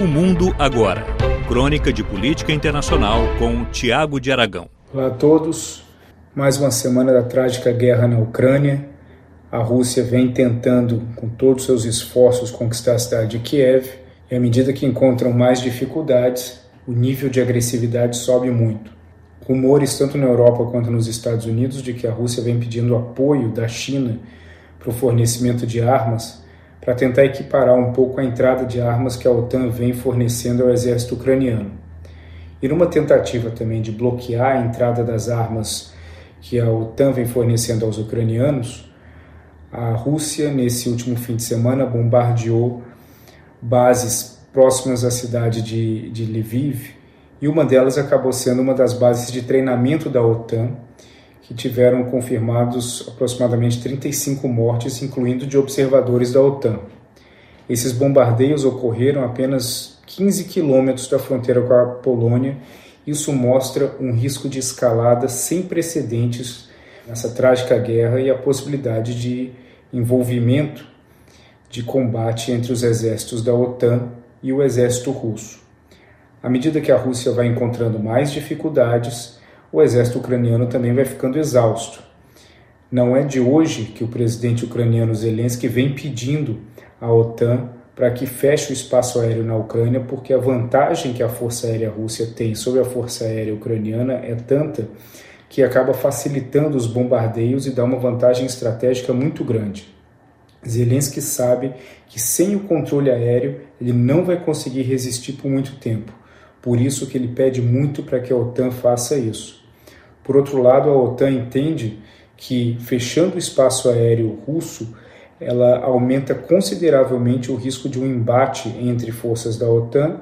O Mundo Agora. Crônica de Política Internacional com Tiago de Aragão. Olá a todos. Mais uma semana da trágica guerra na Ucrânia. A Rússia vem tentando, com todos os seus esforços, conquistar a cidade de Kiev. E à medida que encontram mais dificuldades, o nível de agressividade sobe muito. Rumores, tanto na Europa quanto nos Estados Unidos, de que a Rússia vem pedindo apoio da China para o fornecimento de armas para tentar equiparar um pouco a entrada de armas que a OTAN vem fornecendo ao exército ucraniano. E numa tentativa também de bloquear a entrada das armas que a OTAN vem fornecendo aos ucranianos, a Rússia, nesse último fim de semana, bombardeou bases próximas à cidade de, de Lviv, e uma delas acabou sendo uma das bases de treinamento da OTAN, que tiveram confirmados aproximadamente 35 mortes, incluindo de observadores da OTAN. Esses bombardeios ocorreram apenas 15 quilômetros da fronteira com a Polônia. Isso mostra um risco de escalada sem precedentes nessa trágica guerra e a possibilidade de envolvimento de combate entre os exércitos da OTAN e o exército russo. À medida que a Rússia vai encontrando mais dificuldades, o exército ucraniano também vai ficando exausto. Não é de hoje que o presidente ucraniano Zelensky vem pedindo à OTAN para que feche o espaço aéreo na Ucrânia, porque a vantagem que a Força Aérea Rússia tem sobre a Força Aérea Ucraniana é tanta que acaba facilitando os bombardeios e dá uma vantagem estratégica muito grande. Zelensky sabe que sem o controle aéreo ele não vai conseguir resistir por muito tempo. Por isso que ele pede muito para que a OTAN faça isso. Por outro lado, a OTAN entende que fechando o espaço aéreo russo, ela aumenta consideravelmente o risco de um embate entre forças da OTAN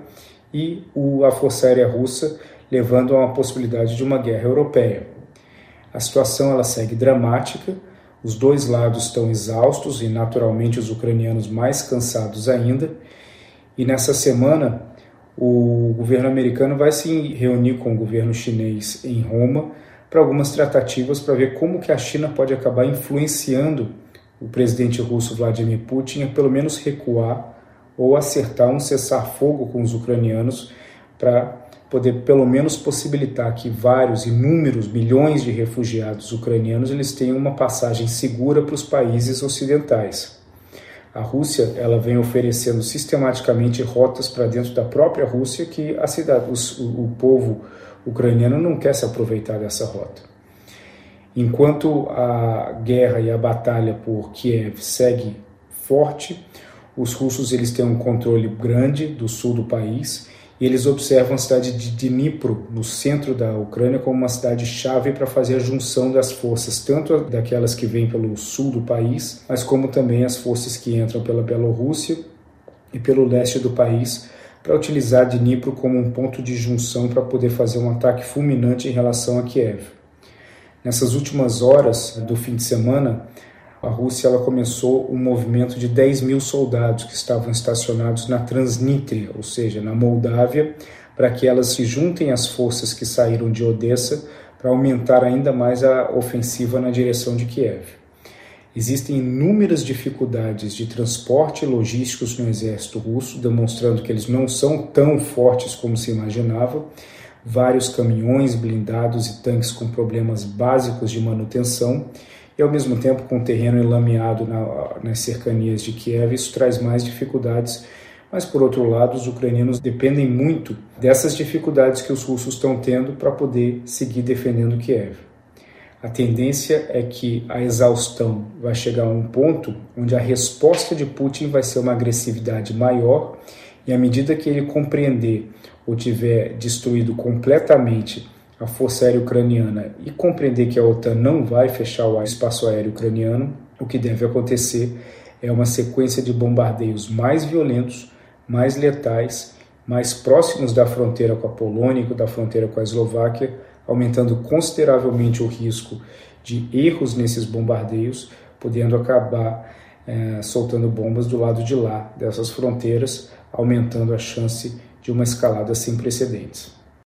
e a Força Aérea Russa, levando a uma possibilidade de uma guerra europeia. A situação ela segue dramática, os dois lados estão exaustos e naturalmente os ucranianos mais cansados ainda. E nessa semana, o governo americano vai se reunir com o governo chinês em Roma para algumas tratativas para ver como que a China pode acabar influenciando o presidente russo Vladimir Putin a pelo menos recuar ou acertar um cessar-fogo com os ucranianos para poder pelo menos possibilitar que vários, inúmeros, milhões de refugiados ucranianos eles tenham uma passagem segura para os países ocidentais. A Rússia ela vem oferecendo sistematicamente rotas para dentro da própria Rússia que a cidade, os, o, o povo ucraniano não quer se aproveitar dessa rota. Enquanto a guerra e a batalha por Kiev segue forte, os russos eles têm um controle grande do sul do país e eles observam a cidade de Dnipro, no centro da Ucrânia, como uma cidade chave para fazer a junção das forças, tanto daquelas que vêm pelo sul do país, mas como também as forças que entram pela Bielorrússia e pelo leste do país para utilizar Dnipro como um ponto de junção para poder fazer um ataque fulminante em relação a Kiev. Nessas últimas horas do fim de semana, a Rússia ela começou um movimento de 10 mil soldados que estavam estacionados na Transnistria, ou seja, na Moldávia, para que elas se juntem às forças que saíram de Odessa para aumentar ainda mais a ofensiva na direção de Kiev. Existem inúmeras dificuldades de transporte e logísticos no exército russo, demonstrando que eles não são tão fortes como se imaginava. Vários caminhões blindados e tanques com problemas básicos de manutenção, e ao mesmo tempo com o terreno enlameado na, nas cercanias de Kiev, isso traz mais dificuldades. Mas, por outro lado, os ucranianos dependem muito dessas dificuldades que os russos estão tendo para poder seguir defendendo Kiev. A tendência é que a exaustão vai chegar a um ponto onde a resposta de Putin vai ser uma agressividade maior, e à medida que ele compreender ou tiver destruído completamente a força aérea ucraniana e compreender que a OTAN não vai fechar o espaço aéreo ucraniano, o que deve acontecer é uma sequência de bombardeios mais violentos, mais letais, mais próximos da fronteira com a Polônia da fronteira com a Eslováquia, aumentando consideravelmente o risco de erros nesses bombardeios, podendo acabar é, soltando bombas do lado de lá dessas fronteiras, aumentando a chance de uma escalada sem precedentes.